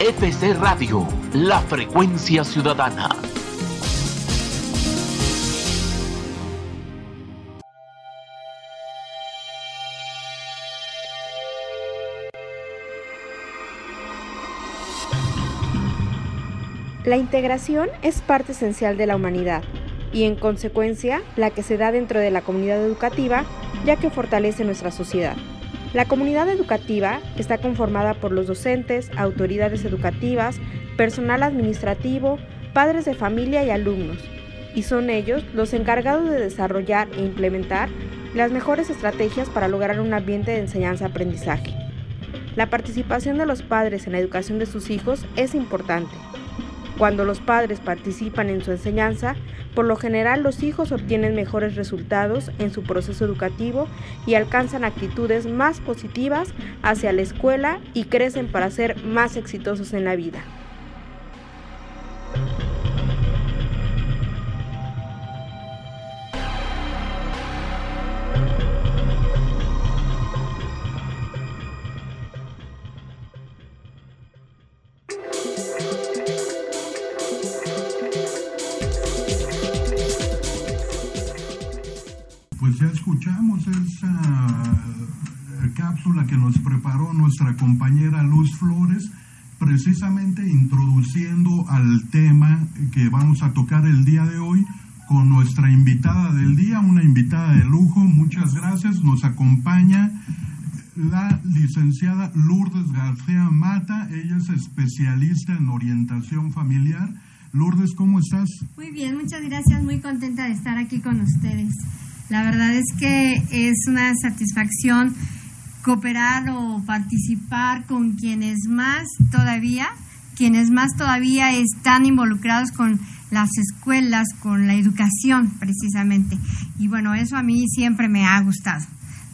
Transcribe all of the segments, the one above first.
FC Radio, la frecuencia ciudadana. La integración es parte esencial de la humanidad y en consecuencia la que se da dentro de la comunidad educativa ya que fortalece nuestra sociedad. La comunidad educativa está conformada por los docentes, autoridades educativas, personal administrativo, padres de familia y alumnos, y son ellos los encargados de desarrollar e implementar las mejores estrategias para lograr un ambiente de enseñanza-aprendizaje. La participación de los padres en la educación de sus hijos es importante. Cuando los padres participan en su enseñanza, por lo general los hijos obtienen mejores resultados en su proceso educativo y alcanzan actitudes más positivas hacia la escuela y crecen para ser más exitosos en la vida. Cápsula que nos preparó nuestra compañera Luz Flores, precisamente introduciendo al tema que vamos a tocar el día de hoy con nuestra invitada del día, una invitada de lujo. Muchas gracias. Nos acompaña la licenciada Lourdes García Mata. Ella es especialista en orientación familiar. Lourdes, ¿cómo estás? Muy bien, muchas gracias. Muy contenta de estar aquí con ustedes. La verdad es que es una satisfacción cooperar o participar con quienes más todavía, quienes más todavía están involucrados con las escuelas, con la educación precisamente. Y bueno, eso a mí siempre me ha gustado.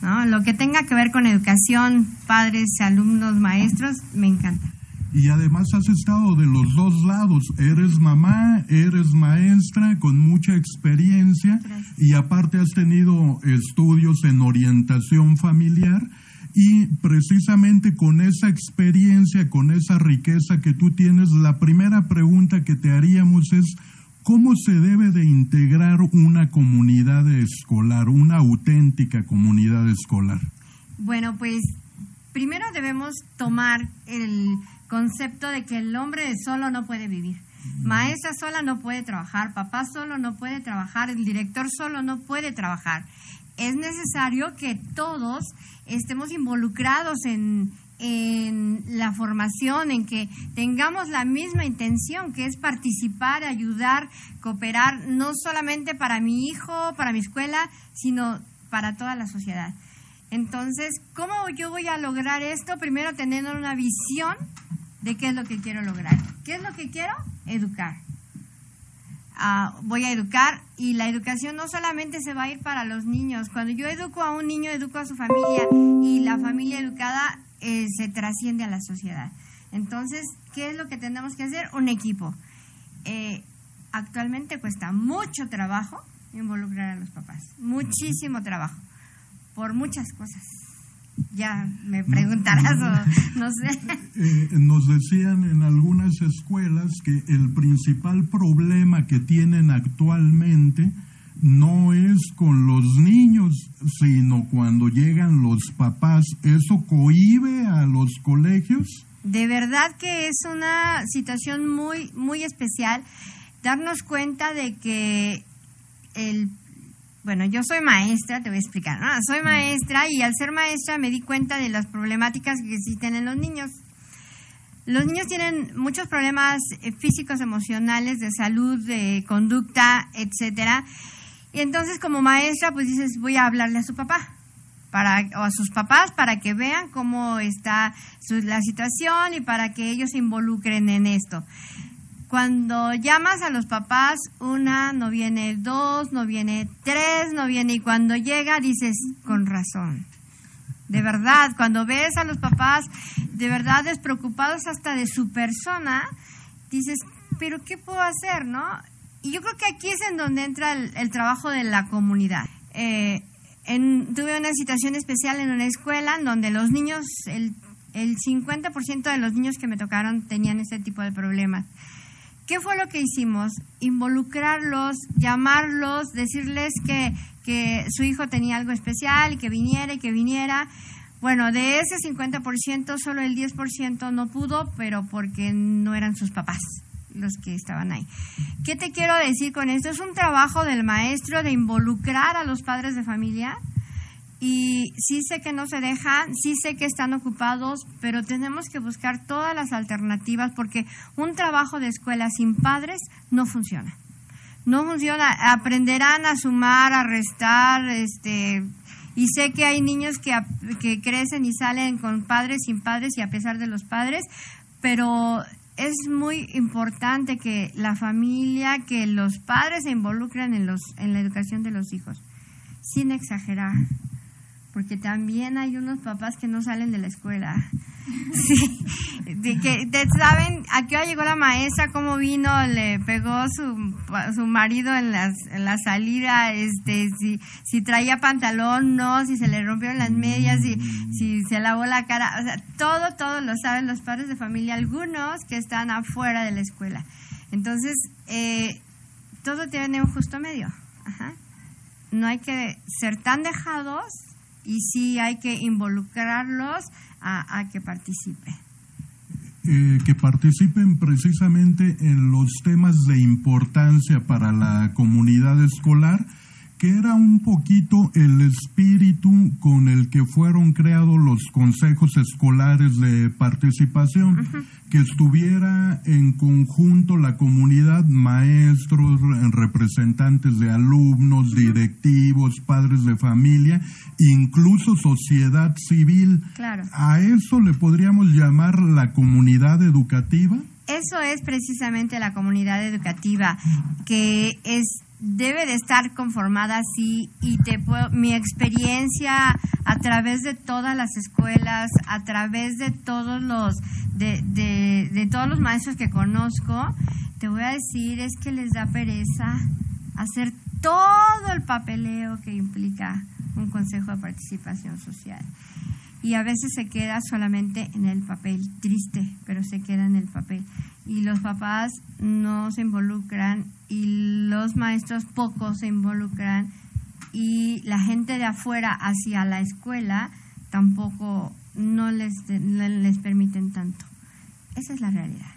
¿no? Lo que tenga que ver con educación, padres, alumnos, maestros, me encanta y además has estado de los dos lados. Eres mamá, eres maestra con mucha experiencia y aparte has tenido estudios en orientación familiar y precisamente con esa experiencia, con esa riqueza que tú tienes, la primera pregunta que te haríamos es, ¿cómo se debe de integrar una comunidad escolar, una auténtica comunidad escolar? Bueno, pues primero debemos tomar el concepto de que el hombre solo no puede vivir. Maestra sola no puede trabajar, papá solo no puede trabajar, el director solo no puede trabajar. Es necesario que todos estemos involucrados en, en la formación, en que tengamos la misma intención, que es participar, ayudar, cooperar, no solamente para mi hijo, para mi escuela, sino para toda la sociedad. Entonces, ¿cómo yo voy a lograr esto? Primero teniendo una visión de qué es lo que quiero lograr. ¿Qué es lo que quiero? Educar. Voy a educar y la educación no solamente se va a ir para los niños. Cuando yo educo a un niño, educo a su familia y la familia educada eh, se trasciende a la sociedad. Entonces, ¿qué es lo que tenemos que hacer? Un equipo. Eh, actualmente cuesta mucho trabajo involucrar a los papás, muchísimo trabajo, por muchas cosas ya me preguntarás o no sé. Eh, nos decían en algunas escuelas que el principal problema que tienen actualmente no es con los niños, sino cuando llegan los papás. ¿Eso cohibe a los colegios? De verdad que es una situación muy, muy especial darnos cuenta de que el bueno, yo soy maestra, te voy a explicar, ¿no? Soy maestra y al ser maestra me di cuenta de las problemáticas que existen en los niños. Los niños tienen muchos problemas eh, físicos, emocionales, de salud, de conducta, etcétera. Y entonces como maestra, pues dices, voy a hablarle a su papá. Para, o a sus papás para que vean cómo está la situación y para que ellos se involucren en esto. Cuando llamas a los papás, una, no viene dos, no viene tres, no viene y cuando llega dices, con razón. De verdad, cuando ves a los papás de verdad despreocupados hasta de su persona, dices, pero ¿qué puedo hacer, no? Y yo creo que aquí es en donde entra el, trabajo de la comunidad. Eh, tuve una situación especial en una escuela en donde los niños, el El 50% de los niños que me tocaron tenían ese tipo de problemas. ¿Qué fue lo que hicimos? Involucrarlos, llamarlos, decirles que, que su hijo tenía algo especial y que viniera y que viniera. Bueno, de ese 50%, solo el 10% no pudo, pero porque no eran sus papás los que estaban ahí. ¿Qué te quiero decir con esto? Es un trabajo del maestro de involucrar a los padres de familia y sí sé que no se dejan, sí sé que están ocupados, pero tenemos que buscar todas las alternativas porque un trabajo de escuela sin padres no funciona. No funciona, aprenderán a sumar, a restar, este, y sé que hay niños que, que crecen y salen con padres, sin padres y a pesar de los padres, pero es muy importante que la familia, que los padres se involucren en, los, en la educación de los hijos, sin exagerar porque también hay unos papás que no salen de la escuela. De que te saben a qué hora llegó la maestra, cómo vino, le pegó su, su marido en, las, la salida, este, si, si traía pantalón, no, si se le rompieron las medias, si, si se lavó la cara, o sea, todo, todo lo saben los padres de familia, algunos que están afuera de la escuela. Entonces, eh, todo tiene un justo medio. No hay que ser tan dejados y sí hay que involucrarlos a, que participen. Eh, que participen precisamente en los temas de importancia para la comunidad escolar que era un poquito el espíritu con el que fueron creados los consejos escolares de participación, que estuviera en conjunto la comunidad, maestros, representantes de alumnos, directivos, padres de familia, incluso sociedad civil. ¿A eso le podríamos llamar la comunidad educativa? Eso es precisamente la comunidad educativa, que es debe de estar conformada así y te mi experiencia a través de todas las escuelas, a través de todos los de, de, todos los maestros que conozco, te voy a decir es que les da pereza hacer todo el papeleo que implica un consejo de participación social. Y a veces se queda solamente en el papel, triste, pero se queda en el papel y los papás no se involucran y los maestros poco se involucran y la gente de afuera hacia la escuela tampoco no les, les permiten tanto. Esa es la realidad.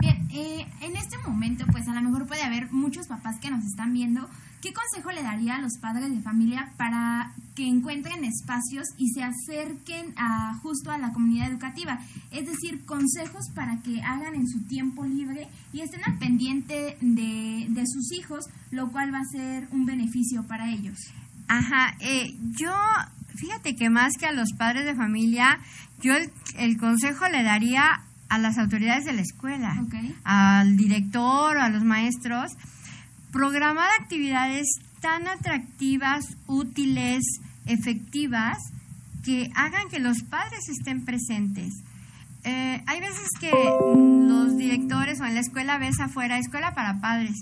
Bien, eh, en este momento pues a lo mejor puede haber muchos papás que nos están viendo ¿Qué consejo le daría a los padres de familia para que encuentren espacios y se acerquen a, justo a la comunidad educativa? Es decir, consejos para que hagan en su tiempo libre y estén al pendiente de, de sus hijos, lo cual va a ser un beneficio para ellos. Ajá, eh, yo, fíjate que más que a los padres de familia, yo el, el consejo le daría a las autoridades de la escuela, al director o a los maestros, programar actividades tan atractivas, útiles, efectivas, que hagan que los padres estén presentes. Eh, hay veces que los directores o en la escuela ves afuera, escuela para padres,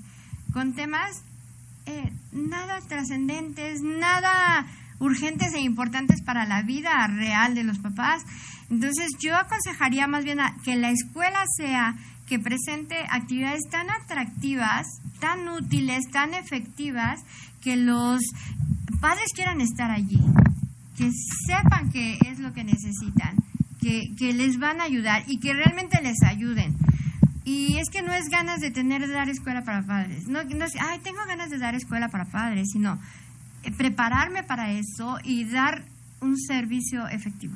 con temas eh, nada trascendentes, nada urgentes e importantes para la vida real de los papás. Entonces yo aconsejaría más bien que la escuela sea que presente actividades tan atractivas tan útiles, tan efectivas, que los padres quieran estar allí, que sepan que es lo que necesitan, que, que les van a ayudar y que realmente les ayuden. Y es que no es ganas de tener de dar escuela para padres, no, no es, ay, tengo ganas de dar escuela para padres, sino eh, prepararme para eso y dar un servicio efectivo.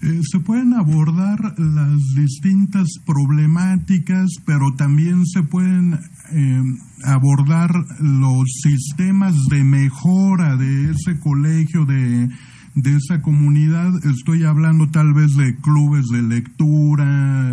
Eh, se pueden abordar las distintas problemáticas, pero también se pueden eh, abordar los sistemas de mejora de ese colegio, de, de esa comunidad. Estoy hablando tal vez de clubes de lectura,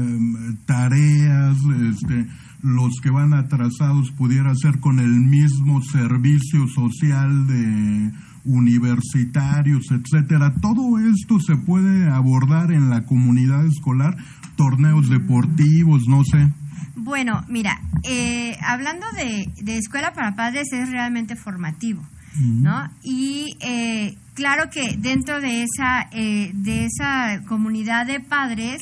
tareas, este, los que van atrasados pudiera ser con el mismo servicio social de universitarios, etcétera. Todo esto se puede abordar en la comunidad escolar, torneos deportivos, no sé. Bueno, mira, eh, hablando de, escuela para padres es realmente formativo, ¿no? Y eh, claro que dentro de esa, eh, de esa comunidad de padres,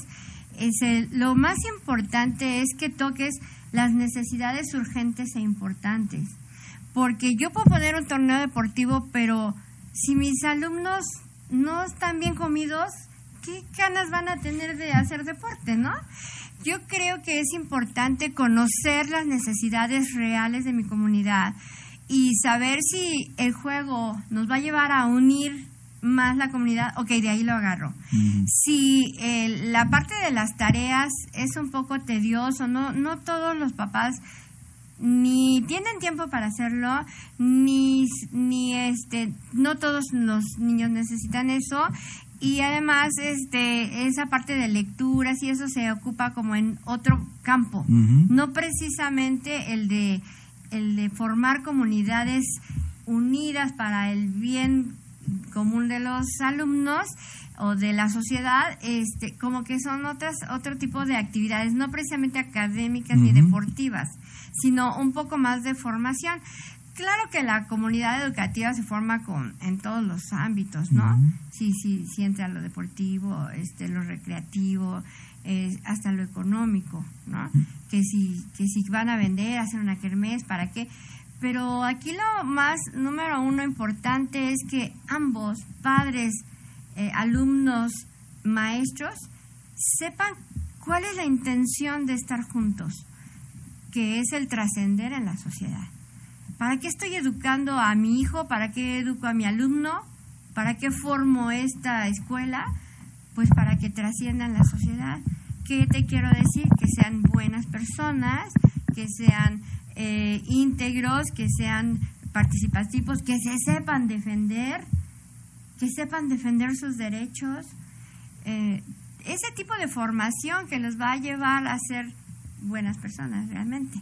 es lo más importante es que toques las necesidades urgentes e importantes. Porque yo puedo poner un torneo deportivo, pero si mis alumnos no están bien comidos, ¿qué ganas van a tener de hacer deporte, no? Yo creo que es importante conocer las necesidades reales de mi comunidad y saber si el juego nos va a llevar a unir más la comunidad, ok, de ahí lo agarro. Si la parte de las tareas es un poco tedioso, no, no todos los papás ni tienen tiempo para hacerlo, ni, ni este, no todos los niños necesitan eso, y además este, esa parte de lecturas y eso se ocupa como en otro campo, no precisamente el de, el de formar comunidades unidas para el bien común de los alumnos o de la sociedad, este, como que son otras, otro tipo de actividades, no precisamente académicas ni deportivas, sino un poco más de formación. Claro que la comunidad educativa se forma con en todos los ámbitos, ¿no? Sí, sí, sí entra lo deportivo, este, lo recreativo, hasta lo económico, ¿no? Que si que si van a vender, hacer una kermés, ¿para qué? Pero aquí lo más número uno importante es que ambos, padres, eh, alumnos, maestros, sepan cuál es la intención de estar juntos, que es el trascender en la sociedad. ¿Para qué estoy educando a mi hijo? ¿Para qué educo a mi alumno? ¿Para qué formo esta escuela? Pues para que trasciendan la sociedad. ¿Qué te quiero decir? Que sean buenas personas, que sean eh, íntegros, que sean participativos, que se sepan defender, que sepan defender sus derechos. Eh, ese tipo de formación que los va a llevar a ser buenas personas realmente,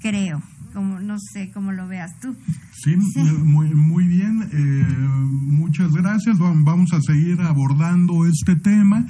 creo. Como, no sé cómo lo veas tú. Sí, Muy, muy bien. Eh, muchas gracias. Vamos a seguir abordando este tema.